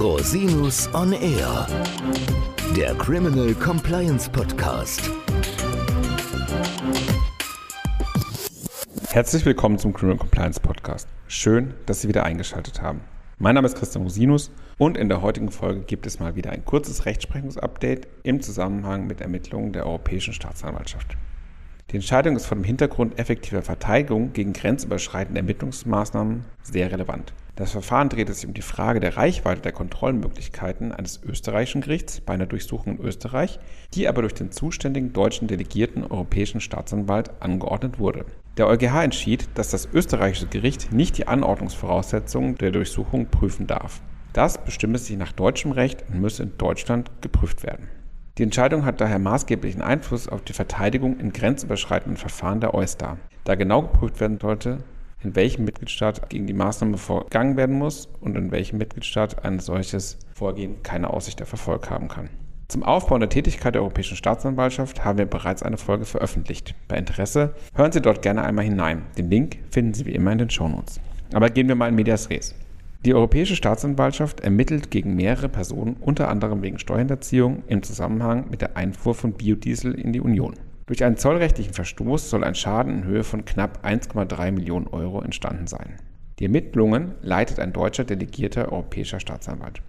Rosinus on Air, der Criminal Compliance Podcast. Herzlich willkommen zum Criminal Compliance Podcast. Schön, dass Sie wieder eingeschaltet haben. Mein Name ist Christian Rosinus und in der heutigen Folge gibt es mal wieder ein kurzes Rechtsprechungsupdate im Zusammenhang mit Ermittlungen der Europäischen Staatsanwaltschaft. Die Entscheidung ist vor dem Hintergrund effektiver Verteidigung gegen grenzüberschreitende Ermittlungsmaßnahmen sehr relevant. Das Verfahren dreht sich um die Frage der Reichweite der Kontrollmöglichkeiten eines österreichischen Gerichts bei einer Durchsuchung in Österreich, die aber durch den zuständigen deutschen delegierten europäischen Staatsanwalt angeordnet wurde. Der EuGH entschied, dass das österreichische Gericht nicht die Anordnungsvoraussetzungen der Durchsuchung prüfen darf. Das bestimme sich nach deutschem Recht und müsse in Deutschland geprüft werden. Die Entscheidung hat daher maßgeblichen Einfluss auf die Verteidigung in grenzüberschreitenden Verfahren der EuStA, da genau geprüft werden sollte, in welchem Mitgliedstaat gegen die Maßnahme vorgegangen werden muss und in welchem Mitgliedstaat ein solches Vorgehen keine Aussicht auf Erfolg haben kann. Zum Aufbau der Tätigkeit der Europäischen Staatsanwaltschaft haben wir bereits eine Folge veröffentlicht. Bei Interesse hören Sie dort gerne einmal hinein. Den Link finden Sie wie immer in den Shownotes. Aber gehen wir mal in Medias Res. Die Europäische Staatsanwaltschaft ermittelt gegen mehrere Personen, unter anderem wegen Steuerhinterziehung im Zusammenhang mit der Einfuhr von Biodiesel in die Union. Durch einen zollrechtlichen Verstoß soll ein Schaden in Höhe von knapp 1,3 Millionen Euro entstanden sein. Die Ermittlungen leitet ein deutscher delegierter europäischer Staatsanwalt.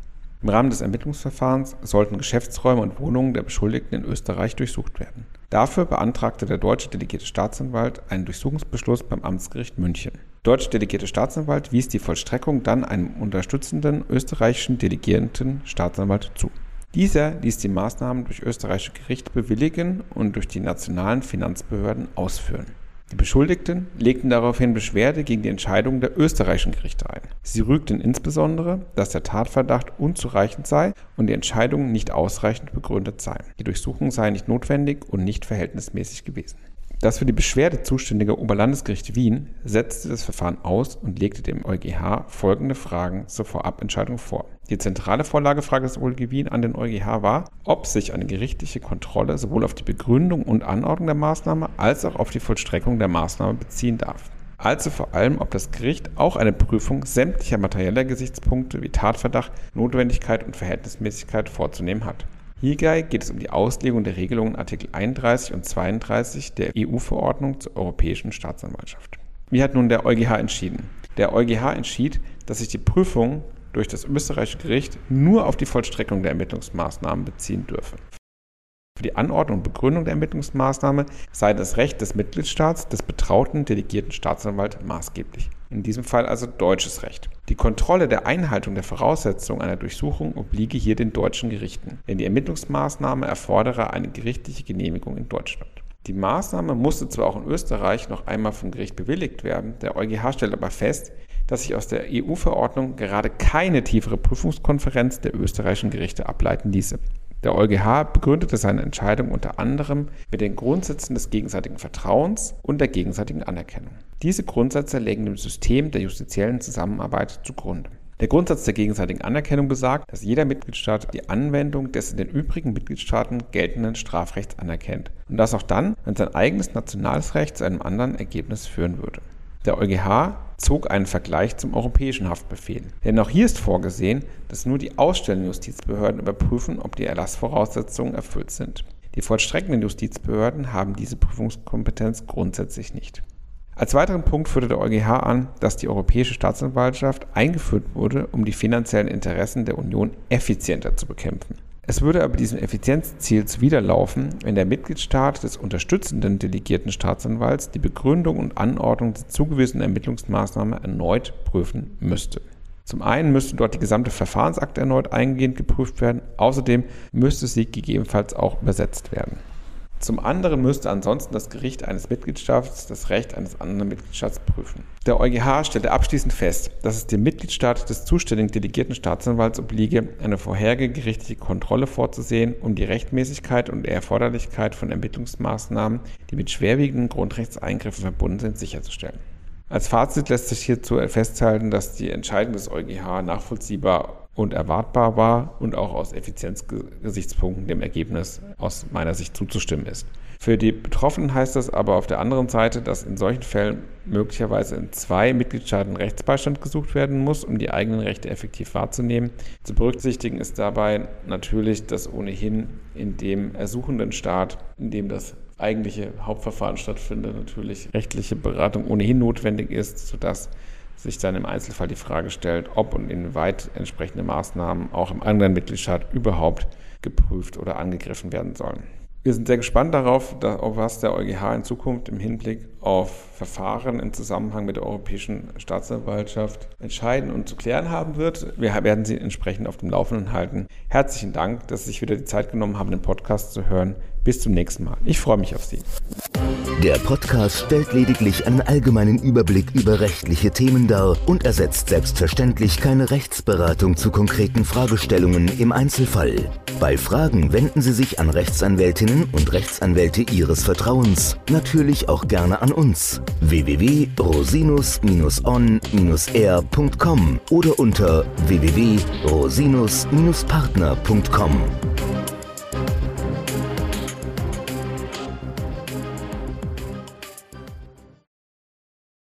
Im Rahmen des Ermittlungsverfahrens sollten Geschäftsräume und Wohnungen der Beschuldigten in Österreich durchsucht werden. Dafür beantragte der deutsche delegierte Staatsanwalt einen Durchsuchungsbeschluss beim Amtsgericht München. Der deutsche delegierte Staatsanwalt wies die Vollstreckung dann einem unterstützenden österreichischen delegierten Staatsanwalt zu. Dieser ließ die Maßnahmen durch österreichische Gerichte bewilligen und durch die nationalen Finanzbehörden ausführen. Die Beschuldigten legten daraufhin Beschwerde gegen die Entscheidung der österreichischen Gerichte ein. Sie rügten insbesondere, dass der Tatverdacht unzureichend sei und die Entscheidung nicht ausreichend begründet sei. Die Durchsuchung sei nicht notwendig und nicht verhältnismäßig gewesen. Das für die Beschwerde zuständige Oberlandesgericht Wien setzte das Verfahren aus und legte dem EuGH folgende Fragen zur Vorabentscheidung vor. Die zentrale Vorlagefrage des OLG Wien an den EuGH war, ob sich eine gerichtliche Kontrolle sowohl auf die Begründung und Anordnung der Maßnahme als auch auf die Vollstreckung der Maßnahme beziehen darf. Also vor allem, ob das Gericht auch eine Prüfung sämtlicher materieller Gesichtspunkte wie Tatverdacht, Notwendigkeit und Verhältnismäßigkeit vorzunehmen hat. Hierbei geht es um die Auslegung der Regelungen Artikel 31 und 32 der EU-Verordnung zur Europäischen Staatsanwaltschaft. Wie hat nun der EuGH entschieden? Der EuGH entschied, dass sich die Prüfung durch das österreichische Gericht nur auf die Vollstreckung der Ermittlungsmaßnahmen beziehen dürfe. Für die Anordnung und Begründung der Ermittlungsmaßnahme sei das Recht des Mitgliedstaats des betrauten delegierten Staatsanwalts maßgeblich in diesem Fall also deutsches Recht. Die Kontrolle der Einhaltung der Voraussetzungen einer Durchsuchung obliege hier den deutschen Gerichten, denn die Ermittlungsmaßnahme erfordere eine gerichtliche Genehmigung in Deutschland. Die Maßnahme musste zwar auch in Österreich noch einmal vom Gericht bewilligt werden, der EuGH stellt aber fest, dass sich aus der EU-Verordnung gerade keine tiefere Prüfungskonferenz der österreichischen Gerichte ableiten ließe. Der EuGH begründete seine Entscheidung unter anderem mit den Grundsätzen des gegenseitigen Vertrauens und der gegenseitigen Anerkennung. Diese Grundsätze legen dem System der justiziellen Zusammenarbeit zugrunde. Der Grundsatz der gegenseitigen Anerkennung besagt, dass jeder Mitgliedstaat die Anwendung des in den übrigen Mitgliedstaaten geltenden Strafrechts anerkennt und das auch dann, wenn sein eigenes nationales Recht zu einem anderen Ergebnis führen würde. Der EuGH zog einen Vergleich zum europäischen Haftbefehl. Denn auch hier ist vorgesehen, dass nur die ausstellenden Justizbehörden überprüfen, ob die Erlassvoraussetzungen erfüllt sind. Die vollstreckenden Justizbehörden haben diese Prüfungskompetenz grundsätzlich nicht. Als weiteren Punkt führte der EuGH an, dass die Europäische Staatsanwaltschaft eingeführt wurde, um die finanziellen Interessen der Union effizienter zu bekämpfen. Es würde aber diesem Effizienzziel zuwiderlaufen, wenn der Mitgliedstaat des unterstützenden delegierten Staatsanwalts die Begründung und Anordnung der zugewiesenen Ermittlungsmaßnahme erneut prüfen müsste. Zum einen müsste dort die gesamte Verfahrensakte erneut eingehend geprüft werden, außerdem müsste sie gegebenenfalls auch übersetzt werden. Zum anderen müsste ansonsten das Gericht eines Mitgliedstaats das Recht eines anderen Mitgliedstaats prüfen. Der EuGH stellte abschließend fest, dass es dem Mitgliedstaat des zuständigen delegierten Staatsanwalts obliege, eine vorherige gerichtliche Kontrolle vorzusehen, um die Rechtmäßigkeit und Erforderlichkeit von Ermittlungsmaßnahmen, die mit schwerwiegenden Grundrechtseingriffen verbunden sind, sicherzustellen. Als Fazit lässt sich hierzu festhalten, dass die Entscheidung des EuGH nachvollziehbar und erwartbar war und auch aus Effizienzgesichtspunkten dem Ergebnis aus meiner Sicht zuzustimmen ist. Für die Betroffenen heißt das aber auf der anderen Seite, dass in solchen Fällen möglicherweise in zwei Mitgliedstaaten Rechtsbeistand gesucht werden muss, um die eigenen Rechte effektiv wahrzunehmen. Zu berücksichtigen ist dabei natürlich, dass ohnehin in dem ersuchenden Staat, in dem das eigentliche Hauptverfahren stattfindet, natürlich rechtliche Beratung ohnehin notwendig ist, sodass sich dann im Einzelfall die Frage stellt, ob und inwieweit entsprechende Maßnahmen auch im anderen Mitgliedstaat überhaupt geprüft oder angegriffen werden sollen. Wir sind sehr gespannt darauf, was der EuGH in Zukunft im Hinblick auf Verfahren im Zusammenhang mit der Europäischen Staatsanwaltschaft entscheiden und zu klären haben wird. Wir werden Sie entsprechend auf dem Laufenden halten. Herzlichen Dank, dass Sie sich wieder die Zeit genommen haben, den Podcast zu hören. Bis zum nächsten Mal. Ich freue mich auf Sie. Der Podcast stellt lediglich einen allgemeinen Überblick über rechtliche Themen dar und ersetzt selbstverständlich keine Rechtsberatung zu konkreten Fragestellungen im Einzelfall. Bei Fragen wenden Sie sich an Rechtsanwältinnen und Rechtsanwälte Ihres Vertrauens, natürlich auch gerne an uns. www.rosinus-on-r.com oder unter www.rosinus-partner.com.